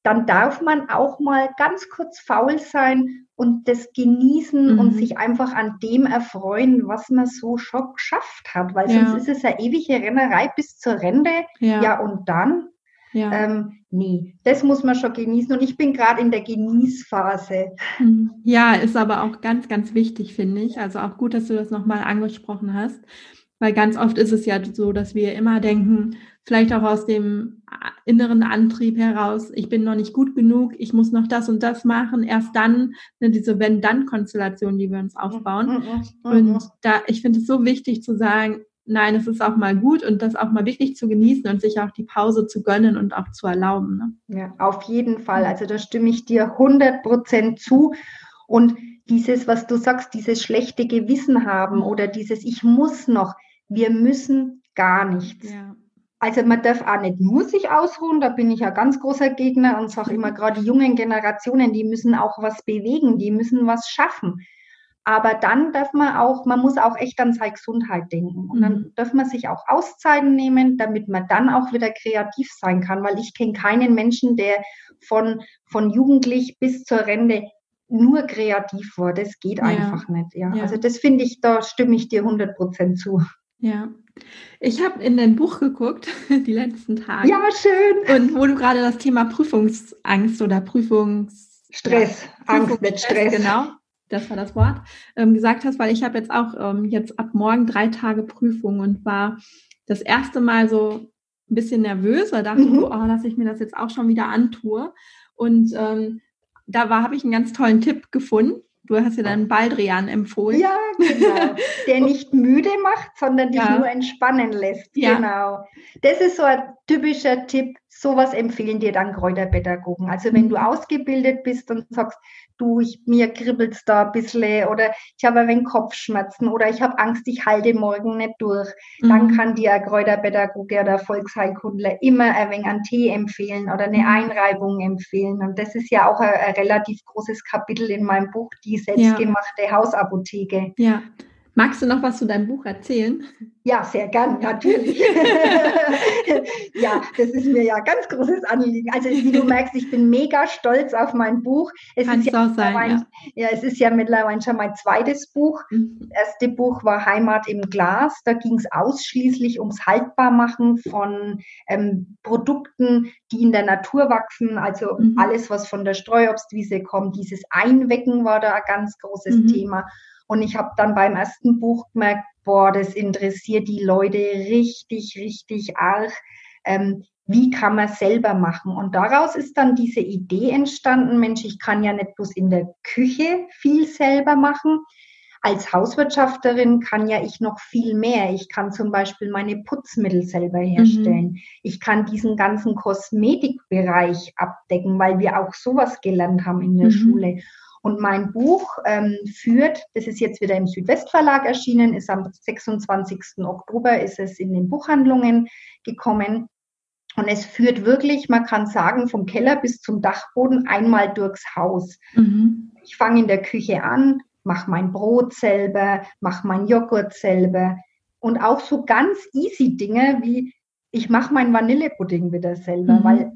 dann darf man auch mal ganz kurz faul sein und das genießen mhm. und sich einfach an dem erfreuen, was man so schon geschafft hat. Weil ja. sonst ist es ja ewige Rennerei bis zur Rente. Ja, ja und dann? Ja. Ähm, nee, das muss man schon genießen. Und ich bin gerade in der Genießphase. Mhm. Ja, ist aber auch ganz, ganz wichtig, finde ich. Also auch gut, dass du das nochmal angesprochen hast. Weil ganz oft ist es ja so, dass wir immer denken, vielleicht auch aus dem inneren Antrieb heraus, ich bin noch nicht gut genug, ich muss noch das und das machen. Erst dann, ne, diese Wenn-Dann-Konstellation, die wir uns aufbauen. Mhm, mhm, mhm, und da, ich finde es so wichtig zu sagen, nein, es ist auch mal gut und das auch mal wirklich zu genießen und sich auch die Pause zu gönnen und auch zu erlauben. Ne? Ja, auf jeden Fall. Also da stimme ich dir 100 Prozent zu. Und dieses, was du sagst, dieses schlechte Gewissen haben oder dieses Ich muss noch, wir müssen gar nichts. Ja. Also man darf auch nicht nur sich ausruhen, da bin ich ja ganz großer Gegner und sage immer, gerade die jungen Generationen, die müssen auch was bewegen, die müssen was schaffen. Aber dann darf man auch, man muss auch echt an seine Gesundheit denken. Und dann mhm. darf man sich auch Auszeiten nehmen, damit man dann auch wieder kreativ sein kann. Weil ich kenne keinen Menschen, der von, von jugendlich bis zur Rente nur kreativ war. Das geht ja. einfach nicht. Ja. ja. Also das finde ich, da stimme ich dir 100 Prozent zu. Ja. Ich habe in dein Buch geguckt, die letzten Tage. Ja, schön. Und wo du gerade das Thema Prüfungsangst oder Prüfungsstress, ja, Angst mit Stress, genau, das war das Wort, ähm, gesagt hast, weil ich habe jetzt auch ähm, jetzt ab morgen drei Tage Prüfung und war das erste Mal so ein bisschen nervös, weil dachte, mhm. oh, dass ich mir das jetzt auch schon wieder antue. Und ähm, da habe ich einen ganz tollen Tipp gefunden. Du hast ja dann Baldrian empfohlen. Ja, genau. Der nicht müde macht, sondern dich ja. nur entspannen lässt. Ja. Genau. Das ist so ein typischer Tipp. Sowas empfehlen dir dann Kräuterpädagogen. Also wenn du mhm. ausgebildet bist und sagst, du, ich, mir kribbelt's da ein bisschen oder ich habe ein wenig Kopfschmerzen oder ich habe Angst, ich halte morgen nicht durch, mhm. dann kann dir ein Kräuterpädagoge oder Volksheilkundler immer ein wenig einen Tee empfehlen oder eine mhm. Einreibung empfehlen. Und das ist ja auch ein, ein relativ großes Kapitel in meinem Buch, die selbstgemachte ja. Hausapotheke. Ja. Magst du noch was zu deinem Buch erzählen? Ja, sehr gern, natürlich. ja, das ist mir ja ganz großes Anliegen. Also wie du merkst, ich bin mega stolz auf mein Buch. Es Kann ist ja, auch sein, ja. ja. es ist ja mittlerweile schon mein zweites Buch. Mhm. Das erste Buch war Heimat im Glas. Da ging es ausschließlich ums Haltbarmachen von ähm, Produkten, die in der Natur wachsen. Also mhm. alles, was von der Streuobstwiese kommt. Dieses Einwecken war da ein ganz großes mhm. Thema. Und ich habe dann beim ersten Buch gemerkt, boah, das interessiert die Leute richtig, richtig arg. Ähm, wie kann man selber machen? Und daraus ist dann diese Idee entstanden, Mensch, ich kann ja nicht bloß in der Küche viel selber machen. Als Hauswirtschafterin kann ja ich noch viel mehr. Ich kann zum Beispiel meine Putzmittel selber herstellen. Mhm. Ich kann diesen ganzen Kosmetikbereich abdecken, weil wir auch sowas gelernt haben in der mhm. Schule. Und mein Buch ähm, führt, das ist jetzt wieder im Südwestverlag erschienen, ist am 26. Oktober ist es in den Buchhandlungen gekommen. Und es führt wirklich, man kann sagen, vom Keller bis zum Dachboden einmal durchs Haus. Mhm. Ich fange in der Küche an, mache mein Brot selber, mache mein Joghurt selber. Und auch so ganz easy Dinge wie, ich mache mein Vanillepudding wieder selber, mhm. weil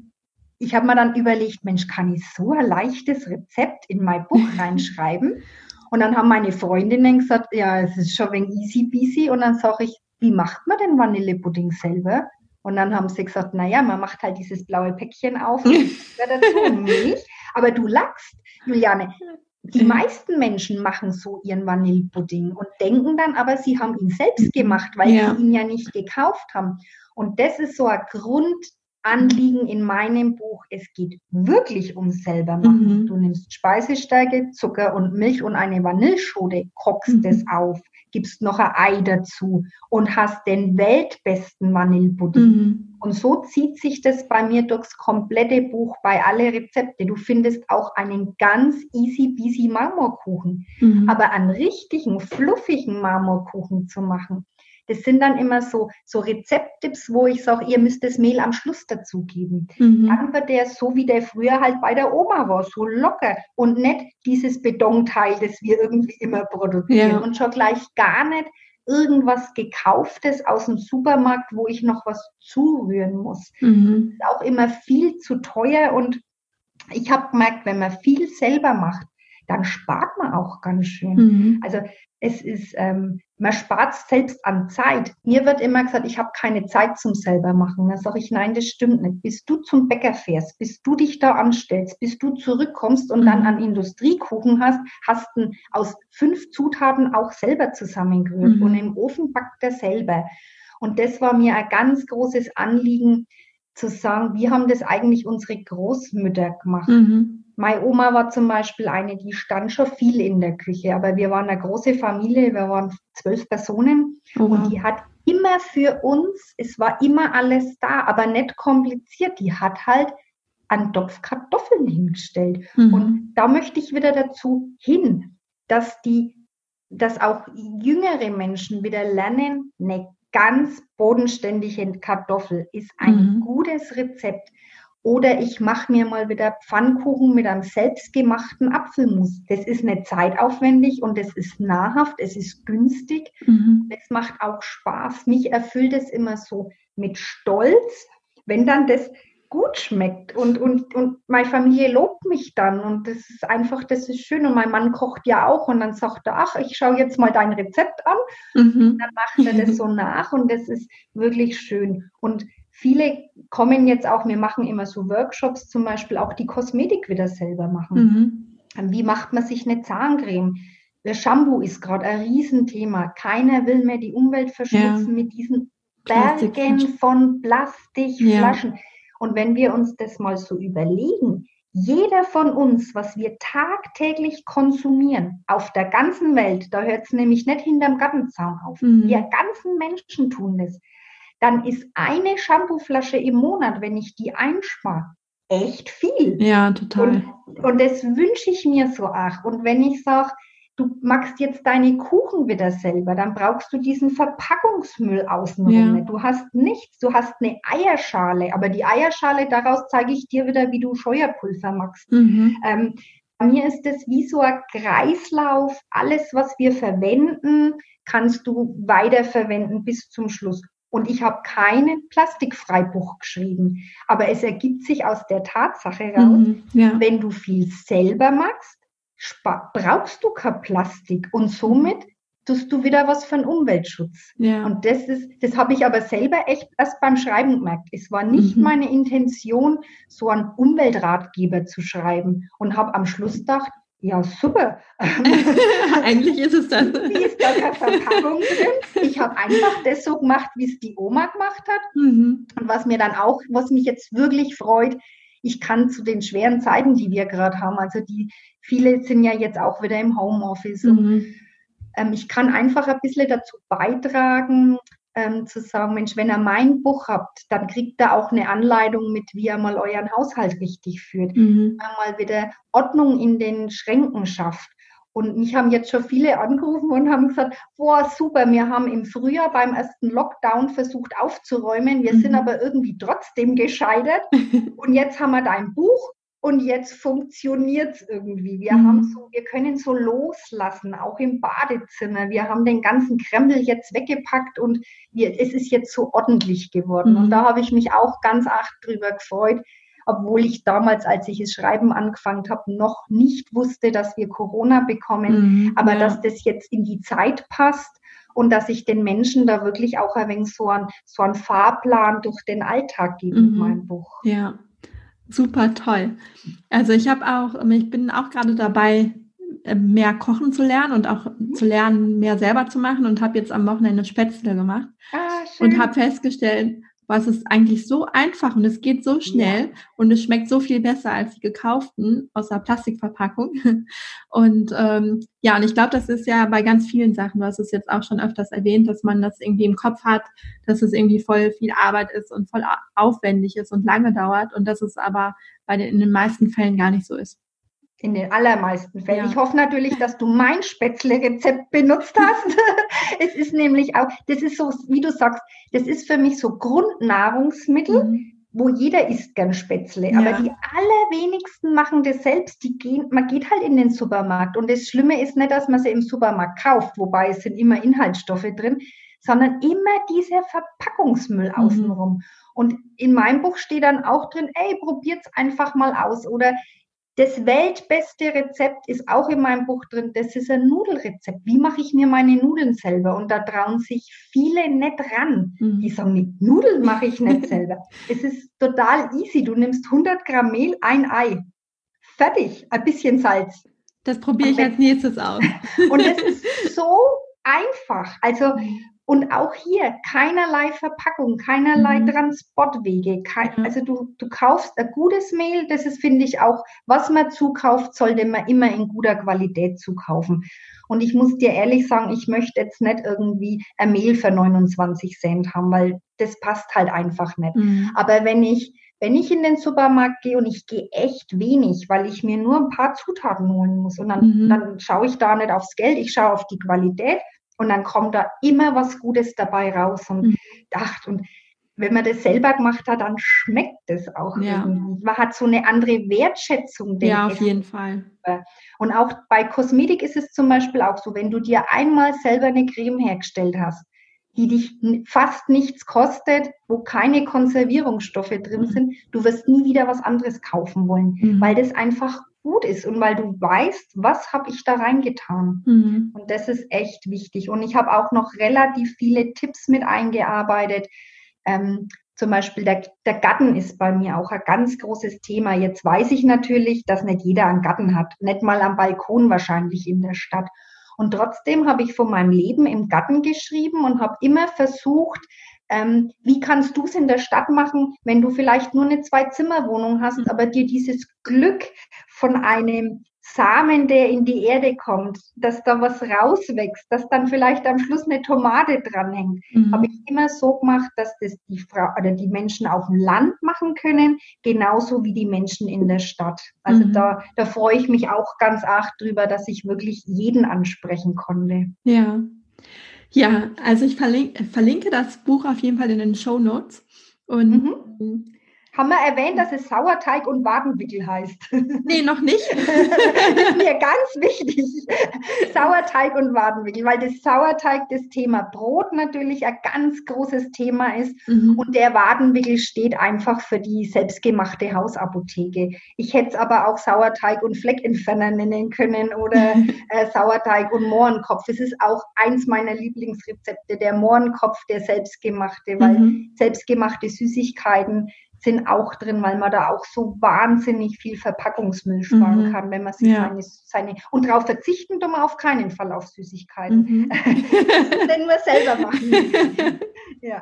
ich habe mir dann überlegt, Mensch, kann ich so ein leichtes Rezept in mein Buch reinschreiben? Und dann haben meine Freundinnen gesagt, ja, es ist schon ein wenig easy peasy. Und dann sage ich, wie macht man denn Vanillepudding selber? Und dann haben sie gesagt, naja, man macht halt dieses blaue Päckchen auf und dazu Milch. Aber du lachst, Juliane. Die meisten Menschen machen so ihren Vanillepudding und denken dann aber, sie haben ihn selbst gemacht, weil ja. sie ihn ja nicht gekauft haben. Und das ist so ein Grund, Anliegen in meinem Buch, es geht wirklich ums selber machen. Mhm. Du nimmst Speisestärke, Zucker und Milch und eine Vanilleschote, kochst mhm. es auf, gibst noch ein Ei dazu und hast den weltbesten Vanillepudding. Mhm. Und so zieht sich das bei mir durchs komplette Buch bei alle Rezepte. Du findest auch einen ganz easy peasy Marmorkuchen. Mhm. Aber einen richtigen, fluffigen Marmorkuchen zu machen, das sind dann immer so, so Rezepttipps, wo ich sage, ihr müsst das Mehl am Schluss dazugeben. Mhm. Dann wird der so, wie der früher halt bei der Oma war, so locker und nicht dieses Betonteil, das wir irgendwie immer produzieren ja. und schon gleich gar nicht irgendwas gekauftes aus dem Supermarkt, wo ich noch was zurühren muss. Mhm. Ist auch immer viel zu teuer und ich habe gemerkt, wenn man viel selber macht, dann spart man auch ganz schön. Mhm. Also es ist, ähm, man spart selbst an Zeit. Mir wird immer gesagt, ich habe keine Zeit zum selber machen. Dann sage ich, nein, das stimmt nicht. Bis du zum Bäcker fährst, bis du dich da anstellst, bis du zurückkommst und mhm. dann an Industriekuchen hast, hast du aus fünf Zutaten auch selber zusammengerührt mhm. und im Ofen backt er selber. Und das war mir ein ganz großes Anliegen, zu sagen, wie haben das eigentlich unsere Großmütter gemacht? Mhm. Meine Oma war zum Beispiel eine, die stand schon viel in der Küche, aber wir waren eine große Familie, wir waren zwölf Personen oh, und die hat immer für uns, es war immer alles da, aber nicht kompliziert. Die hat halt einen Topf Kartoffeln hingestellt. Mhm. Und da möchte ich wieder dazu hin, dass die, dass auch jüngere Menschen wieder lernen, eine ganz bodenständige Kartoffel ist ein mhm. gutes Rezept. Oder ich mache mir mal wieder Pfannkuchen mit einem selbstgemachten Apfelmus. Das ist nicht zeitaufwendig und es ist nahrhaft, es ist günstig. Mhm. Es macht auch Spaß. Mich erfüllt es immer so mit Stolz, wenn dann das gut schmeckt und, und, und meine Familie lobt mich dann und das ist einfach, das ist schön und mein Mann kocht ja auch und dann sagt er, ach, ich schaue jetzt mal dein Rezept an mhm. und dann macht er das so nach und das ist wirklich schön und viele kommen jetzt auch, wir machen immer so Workshops, zum Beispiel auch die Kosmetik wieder selber machen. Mhm. Wie macht man sich eine Zahncreme? Der Shampoo ist gerade ein Riesenthema. Keiner will mehr die Umwelt verschmutzen ja. mit diesen Bergen von Plastikflaschen. Ja. Und wenn wir uns das mal so überlegen, jeder von uns, was wir tagtäglich konsumieren, auf der ganzen Welt, da hört es nämlich nicht hinterm Gartenzaun auf, mhm. wir ganzen Menschen tun das, dann ist eine Shampooflasche im Monat, wenn ich die einspare, echt viel. Ja, total. Und, und das wünsche ich mir so auch. Und wenn ich sage, du machst jetzt deine Kuchen wieder selber, dann brauchst du diesen Verpackungsmüll außenrum. Ja. Du hast nichts, du hast eine Eierschale, aber die Eierschale, daraus zeige ich dir wieder, wie du Scheuerpulver machst. Mhm. Ähm, bei mir ist es wie so ein Kreislauf. Alles, was wir verwenden, kannst du weiterverwenden bis zum Schluss. Und ich habe keinen Plastikfreibuch geschrieben. Aber es ergibt sich aus der Tatsache raus, mhm, ja. wenn du viel selber machst, brauchst du kein Plastik. Und somit tust du wieder was für den Umweltschutz. Ja. Und das ist, das habe ich aber selber echt erst beim Schreiben gemerkt. Es war nicht mhm. meine Intention, so einen Umweltratgeber zu schreiben und habe am Schluss gedacht, ja, super. Eigentlich ist es dann. Wie ist da eine Verpackung drin? Ich habe einfach das so gemacht, wie es die Oma gemacht hat. Mhm. Und was mir dann auch, was mich jetzt wirklich freut, ich kann zu den schweren Zeiten, die wir gerade haben, also die viele sind ja jetzt auch wieder im Homeoffice. Mhm. Und, ähm, ich kann einfach ein bisschen dazu beitragen, ähm, zu sagen, Mensch, wenn ihr mein Buch habt, dann kriegt ihr auch eine Anleitung mit, wie ihr mal euren Haushalt richtig führt, mhm. mal wieder Ordnung in den Schränken schafft. Und mich haben jetzt schon viele angerufen und haben gesagt, boah, super, wir haben im Frühjahr beim ersten Lockdown versucht aufzuräumen, wir mhm. sind aber irgendwie trotzdem gescheitert. und jetzt haben wir dein Buch und jetzt funktioniert es irgendwie. Wir mhm. haben so, wir können so loslassen, auch im Badezimmer. Wir haben den ganzen Krempel jetzt weggepackt und wir, es ist jetzt so ordentlich geworden. Mhm. Und da habe ich mich auch ganz arg drüber gefreut, obwohl ich damals, als ich das Schreiben angefangen habe, noch nicht wusste, dass wir Corona bekommen, mhm, aber ja. dass das jetzt in die Zeit passt und dass ich den Menschen da wirklich auch ein wenig so einen, so einen Fahrplan durch den Alltag gebe mhm. mit meinem Buch. Ja, Super toll. Also ich habe auch, ich bin auch gerade dabei, äh, mehr kochen zu lernen und auch zu lernen, mehr selber zu machen und habe jetzt am Wochenende Spätzle gemacht ah, und habe festgestellt, was ist eigentlich so einfach und es geht so schnell ja. und es schmeckt so viel besser als die gekauften aus der Plastikverpackung. Und ähm, ja, und ich glaube, das ist ja bei ganz vielen Sachen, du hast es jetzt auch schon öfters erwähnt, dass man das irgendwie im Kopf hat, dass es irgendwie voll viel Arbeit ist und voll aufwendig ist und lange dauert und dass es aber bei den, in den meisten Fällen gar nicht so ist. In den allermeisten Fällen. Ja. Ich hoffe natürlich, dass du mein Spätzle-Rezept benutzt hast. es ist nämlich auch, das ist so, wie du sagst, das ist für mich so Grundnahrungsmittel, mhm. wo jeder isst gern Spätzle. Ja. Aber die allerwenigsten machen das selbst. Die gehen, man geht halt in den Supermarkt. Und das Schlimme ist nicht, dass man sie im Supermarkt kauft, wobei es sind immer Inhaltsstoffe drin, sondern immer dieser Verpackungsmüll mhm. außenrum. Und in meinem Buch steht dann auch drin, ey, probiert's einfach mal aus. Oder das weltbeste Rezept ist auch in meinem Buch drin. Das ist ein Nudelrezept. Wie mache ich mir meine Nudeln selber? Und da trauen sich viele nicht ran. Mhm. Die sagen, mit Nudeln mache ich nicht selber. es ist total easy. Du nimmst 100 Gramm Mehl, ein Ei. Fertig. Ein bisschen Salz. Das probiere ich als nächstes aus. Und es ist so einfach. Also mhm. Und auch hier keinerlei Verpackung, keinerlei mhm. Transportwege. Kein. Also du, du kaufst ein gutes Mehl, das ist, finde ich, auch, was man zukauft, sollte man immer in guter Qualität zukaufen. Und ich muss dir ehrlich sagen, ich möchte jetzt nicht irgendwie ein Mehl für 29 Cent haben, weil das passt halt einfach nicht. Mhm. Aber wenn ich, wenn ich in den Supermarkt gehe und ich gehe echt wenig, weil ich mir nur ein paar Zutaten holen muss und dann, mhm. dann schaue ich da nicht aufs Geld, ich schaue auf die Qualität und dann kommt da immer was Gutes dabei raus und mhm. dacht und wenn man das selber gemacht hat, dann schmeckt es auch ja. irgendwie. Man hat so eine andere Wertschätzung. Ja, auf jeden Fall. Und auch bei Kosmetik ist es zum Beispiel auch so, wenn du dir einmal selber eine Creme hergestellt hast, die dich fast nichts kostet, wo keine Konservierungsstoffe drin mhm. sind, du wirst nie wieder was anderes kaufen wollen, mhm. weil das einfach gut ist und weil du weißt, was habe ich da reingetan. Mhm. Und das ist echt wichtig. Und ich habe auch noch relativ viele Tipps mit eingearbeitet. Ähm, zum Beispiel der, der Gatten ist bei mir auch ein ganz großes Thema. Jetzt weiß ich natürlich, dass nicht jeder einen Gatten hat, nicht mal am Balkon wahrscheinlich in der Stadt. Und trotzdem habe ich von meinem Leben im Gatten geschrieben und habe immer versucht, ähm, wie kannst du es in der Stadt machen, wenn du vielleicht nur eine Zwei-Zimmer-Wohnung hast, mhm. aber dir dieses Glück von einem Samen, der in die Erde kommt, dass da was rauswächst, dass dann vielleicht am Schluss eine Tomate dranhängt, mhm. habe ich immer so gemacht, dass das die Frau oder die Menschen auf dem Land machen können, genauso wie die Menschen in der Stadt. Also mhm. da, da freue ich mich auch ganz arg drüber, dass ich wirklich jeden ansprechen konnte. Ja. Ja, also ich verlinke, verlinke das Buch auf jeden Fall in den Show Notes. Und mhm. Haben wir erwähnt, dass es Sauerteig und Wadenwickel heißt? Nee, noch nicht. das ist mir ganz wichtig. Sauerteig und Wadenwickel, weil das Sauerteig das Thema Brot natürlich ein ganz großes Thema ist. Mhm. Und der Wadenwickel steht einfach für die selbstgemachte Hausapotheke. Ich hätte es aber auch Sauerteig und Fleckentferner nennen können oder äh, Sauerteig und Mohrenkopf. Es ist auch eins meiner Lieblingsrezepte, der Mohrenkopf, der selbstgemachte, weil mhm. selbstgemachte Süßigkeiten sind auch drin, weil man da auch so wahnsinnig viel Verpackungsmüll sparen mhm. kann, wenn man sich ja. seine, seine und darauf verzichten tun wir auf keinen Fall auf Süßigkeiten. Mhm. Denn wir selber machen. ja.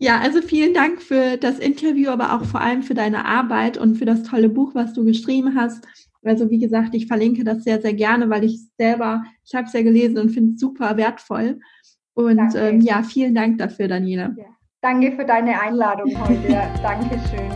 Ja, also vielen Dank für das Interview, aber auch vor allem für deine Arbeit und für das tolle Buch, was du geschrieben hast. Also wie gesagt, ich verlinke das sehr, sehr gerne, weil ich selber, ich habe es ja gelesen und finde es super wertvoll. Und ähm, ja, vielen Dank dafür, Daniela. Ja. Danke für deine Einladung heute. Dankeschön.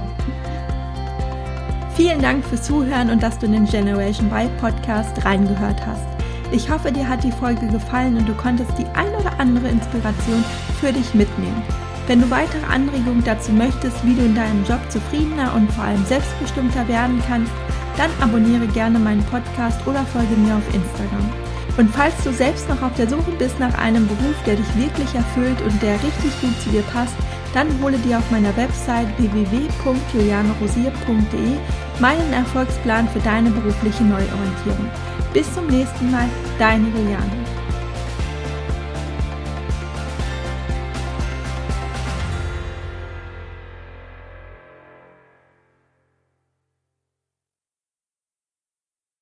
Vielen Dank fürs Zuhören und dass du in den Generation Y Podcast reingehört hast. Ich hoffe, dir hat die Folge gefallen und du konntest die ein oder andere Inspiration für dich mitnehmen. Wenn du weitere Anregungen dazu möchtest, wie du in deinem Job zufriedener und vor allem selbstbestimmter werden kannst, dann abonniere gerne meinen Podcast oder folge mir auf Instagram. Und falls du selbst noch auf der Suche bist nach einem Beruf, der dich wirklich erfüllt und der richtig gut zu dir passt, dann hole dir auf meiner Website www.julianerosier.de meinen Erfolgsplan für deine berufliche Neuorientierung. Bis zum nächsten Mal, deine Juliane.